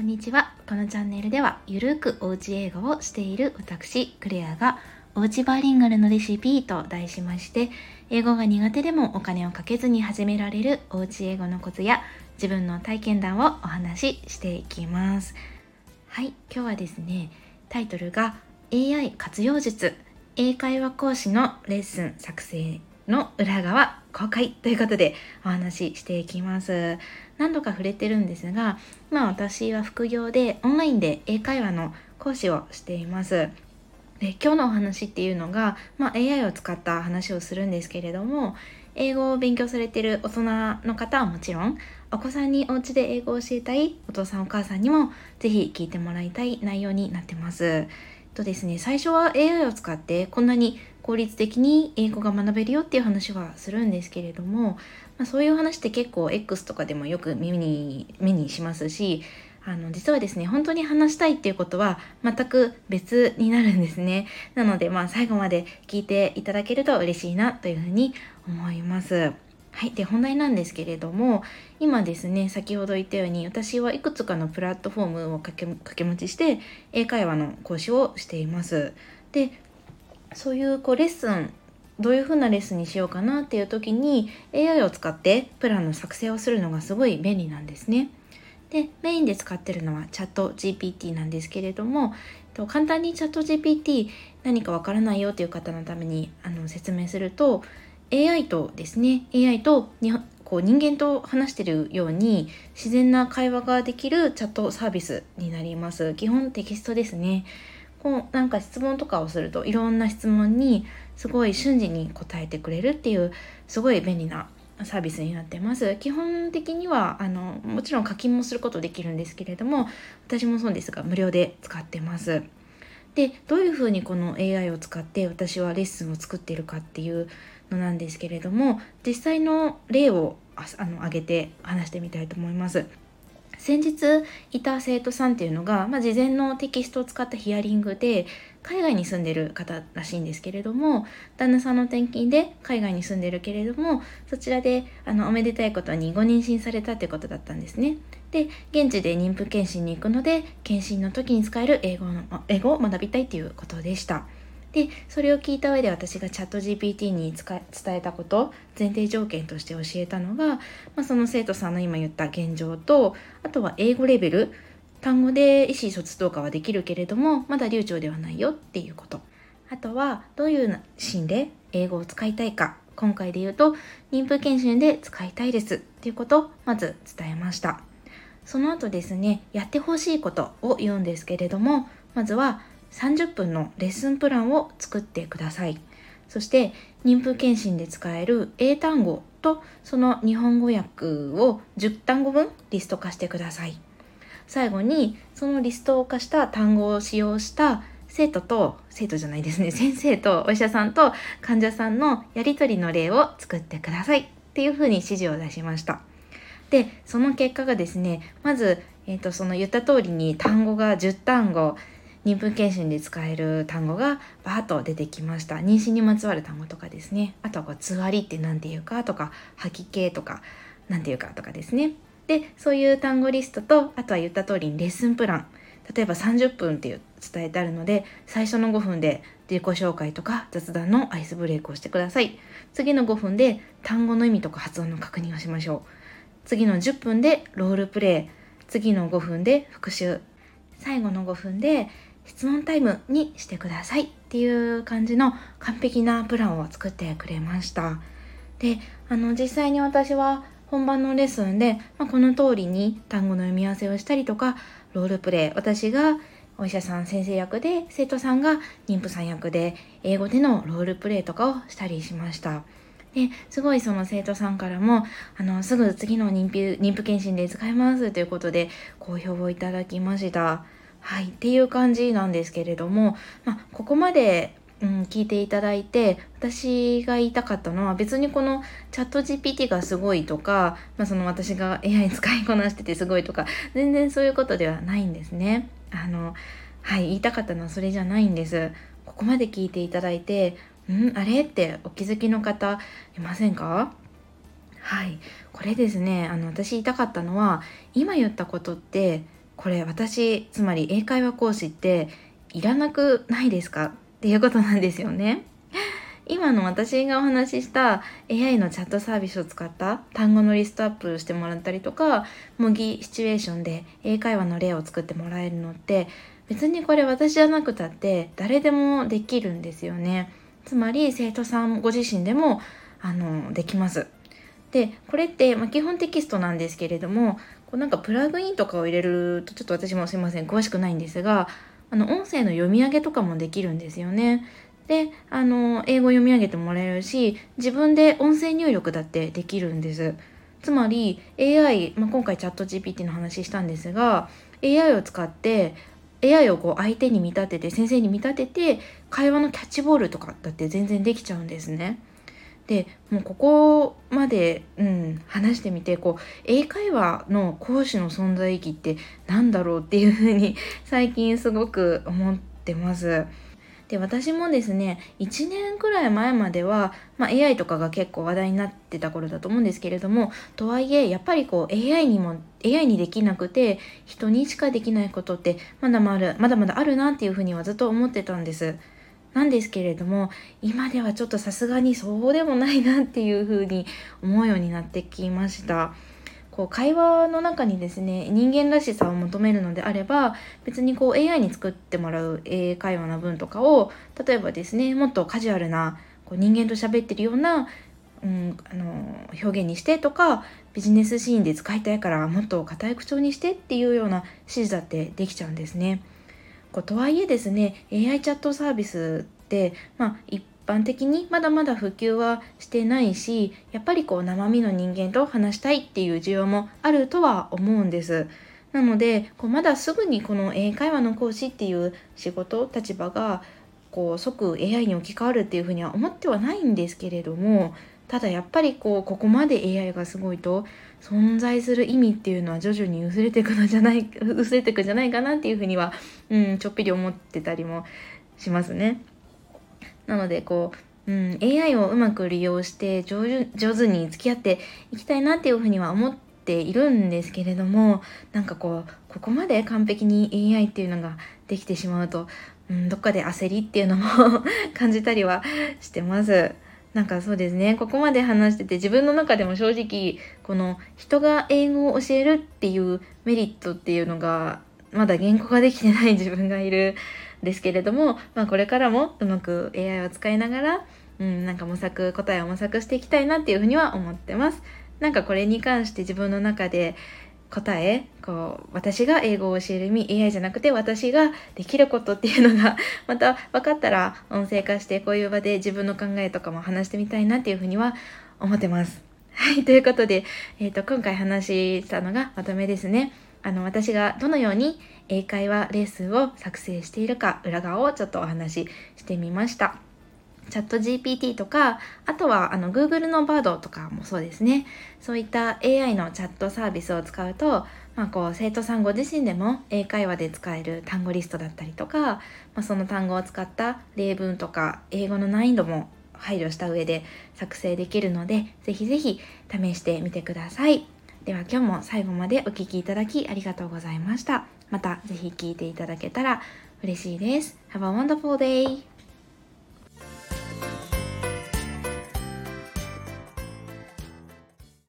こんにちは。このチャンネルでは、ゆるくおうち英語をしている私、クレアが、おうちバーリンガルのレシピと題しまして、英語が苦手でもお金をかけずに始められるおうち英語のコツや、自分の体験談をお話ししていきます。はい、今日はですね、タイトルが AI 活用術、英会話講師のレッスン作成の裏側公開ということでお話ししていきます。何度か触れてるんですが、まあ私は副業でオンラインで英会話の講師をしています。で今日のお話っていうのが、まあ、AI を使った話をするんですけれども英語を勉強されてる大人の方はもちろんお子さんにお家で英語を教えたいお父さんお母さんにも是非聞いてもらいたい内容になってます。とですね最初は AI を使ってこんなに効率的に英語が学べるよっていう話はするんですけれども、まあ、そういう話って結構 X とかでもよく耳に目にしますしあの実はですね本当に話したいっていうことは全く別になるんですね。なのでまあ最後まで聞いていただけると嬉しいなというふうに思います。はいで本題なんですけれども今ですね先ほど言ったように私はいくつかのプラットフォームを掛け掛け持ちして英会話の講師をしています。でそういうこうレッスンどういう風なレッスンにしようかなっていう時に AI を使ってプランの作成をするのがすごい便利なんですね。でメインで使ってるのはチャット GPT なんですけれども簡単にチャット GPT 何かわからないよという方のためにあの説明すると AI とですね AI とにこう人間と話してるように自然な会話ができるチャットサービスになります基本テキストですねこうなんか質問とかをするといろんな質問にすごい瞬時に答えてくれるっていうすごい便利なサービスになってます。基本的にはあのもちろん課金もすることできるんですけれども私もそうですが無料で使ってます。でどういうふうにこの AI を使って私はレッスンを作っているかっていうのなんですけれども実際の例をあの挙げて話してみたいと思います。先日いた生徒さんっていうのが、まあ、事前のテキストを使ったヒアリングで海外に住んでる方らしいんですけれども旦那さんの転勤で海外に住んでるけれどもそちらであのおめでたいことにご妊娠されたってことだったんですね。で現地で妊婦検診に行くので検診の時に使える英語の英語を学びたいということでした。でそれを聞いた上で私がチャット GPT に伝えたこと前提条件として教えたのが、まあ、その生徒さんの今言った現状とあとは英語レベル単語で意思疎通とかはできるけれどもまだ流暢ではないよっていうこと。あとはどういうシーンで英語を使いたいか今回で言うと妊婦検診で使いたいですっていうことをまず伝えました。その後ですねやってほしいことを言うんですけれどもまずは30分のレッスンプランを作ってください。そして妊婦検診で使える英単語とその日本語訳を10単語分リスト化してください。最後にそのリスト化した単語を使用した生徒と生徒じゃないですね 先生とお医者さんと患者さんのやり取りの例を作ってくださいっていうふうに指示を出しました。でその結果がですねまず、えーとその言った通りに単語が10単語妊婦検診で使える単語がバーッと出てきました。妊娠にまつわる単語とかですね。あとはこうつわりって何て言うかとか吐き気とか何て言うかとかですね。でそういう単語リストとあとは言った通りにレッスンプラン。例えば30分っていう伝えてあるので最初の5分で自己紹介とか雑談のアイスブレイクをしてください。次の5分で単語の意味とか発音の確認をしましょう。次の10分でロールプレイ。次の5分で復習。最後の5分で質問タイムにしてくださいっていう感じの完璧なプランを作ってくれました。で、あの実際に私は本番のレッスンで、まあ、この通りに単語の読み合わせをしたりとか、ロールプレイ、私がお医者さん先生役で、生徒さんが妊婦さん役で、英語でのロールプレイとかをしたりしました。ですごいその生徒さんからもあのすぐ次の妊婦妊婦検診で使えますということで好評をいただきました。はい、っていう感じなんですけれども、まあ、ここまで、うん、聞いていただいて私が言いたかったのは別にこのチャット GPT がすごいとか、まあ、その私が AI 使いこなしててすごいとか全然そういうことではないんですね。あのはい言いたかったのはそれじゃないんです。ここまで聞いていただいてんあれってお気づきの方いませんか？はいこれですねあの私言いたかったのは今言ったことってこれ私つまり英会話講師っていらなくないですかっていうことなんですよね。今の私がお話しした AI のチャットサービスを使った単語のリストアップしてもらったりとか模擬シチュエーションで英会話の例を作ってもらえるのって別にこれ私じゃなくたって誰でもできるんですよね。つまり生徒さんご自身でもあのできます。でこれって、まあ、基本テキストなんですけれどもこうなんかプラグインとかを入れるとちょっと私もすいません詳しくないんですがあの音声の読み上げとかもできるんですよね。であの英語読み上げてもらえるし自分で音声入力だってできるんですつまり AI、まあ、今回チャット GPT の話したんですが AI を使って AI をこう相手に見立てて先生に見立てて会話のキャッチボールとかだって全然できちゃうんですね。でもうここまで、うん、話してみてこう英会話の講師の存在意義って何だろうっていうふうに最近すごく思ってます。で私もですね1年くらい前までは、まあ、AI とかが結構話題になってた頃だと思うんですけれどもとはいえやっぱりこう AI にも AI にできなくて人にしかできないことってまだまだまだまだあるなっていうふうにはずっと思ってたんです。なんですけれども今ではちょっとさすがにそうでもないなっていうふうに思うようになってきました。こう会話の中にですね人間らしさを求めるのであれば別にこう AI に作ってもらう英会話の文とかを例えばですねもっとカジュアルなこう人間と喋ってるような、うん、あの表現にしてとかビジネスシーンで使いたいからもっと硬い口調にしてっていうような指示だってできちゃうんですね。ことはいえですね AI チャットサービスって、まあ、一般的にまだまだ普及はしてないしやっぱりこう生身の人間と話したいっていう需要もあるとは思うんです。なのでこうまだすぐにこの英会話の講師っていう仕事立場がこう即 AI に置き換わるっていうふうには思ってはないんですけれどもただやっぱりこうここまで AI がすごいと存在する意味っていうのは徐々に薄れていくのじゃない 薄れていくんじゃないかなっていうふうには、うん、ちょっぴり思ってたりもしますね。なのでこう、うん、AI をうまく利用して上手上手に付き合っていきたいなっていうふうには思っているんですけれどもなんかこうここまで完璧に AI っていうのができてしまうと、うん、どっかで焦りっていうのも 感じたりはしてます。なんかそうですねここまで話してて自分の中でも正直この人が英語を教えるっていうメリットっていうのがまだ言語化できてない自分がいるんですけれども、まあ、これからもうまく AI を使いながら、うん、なんか模索答えを模索していきたいなっていうふうには思ってます。なんかこれに関して自分の中で答えこう私が英語を教える意味 AI じゃなくて私ができることっていうのが また分かったら音声化してこういう場で自分の考えとかも話してみたいなっていうふうには思ってます。はい、ということで、えーと、と今回話したのがまとめですね。あの私がどのように英会話レッスンを作成しているか裏側をちょっとお話ししてみました。チャット GPT とか、あとはあの Google の Bard とかもそうですね。そういった AI のチャットサービスを使うと、まあ、こう生徒さんご自身でも英会話で使える単語リストだったりとか、まあ、その単語を使った例文とか英語の難易度も配慮した上で作成できるので、ぜひぜひ試してみてください。では今日も最後までお聴きいただきありがとうございました。またぜひ聴いていただけたら嬉しいです。Have a wonderful day!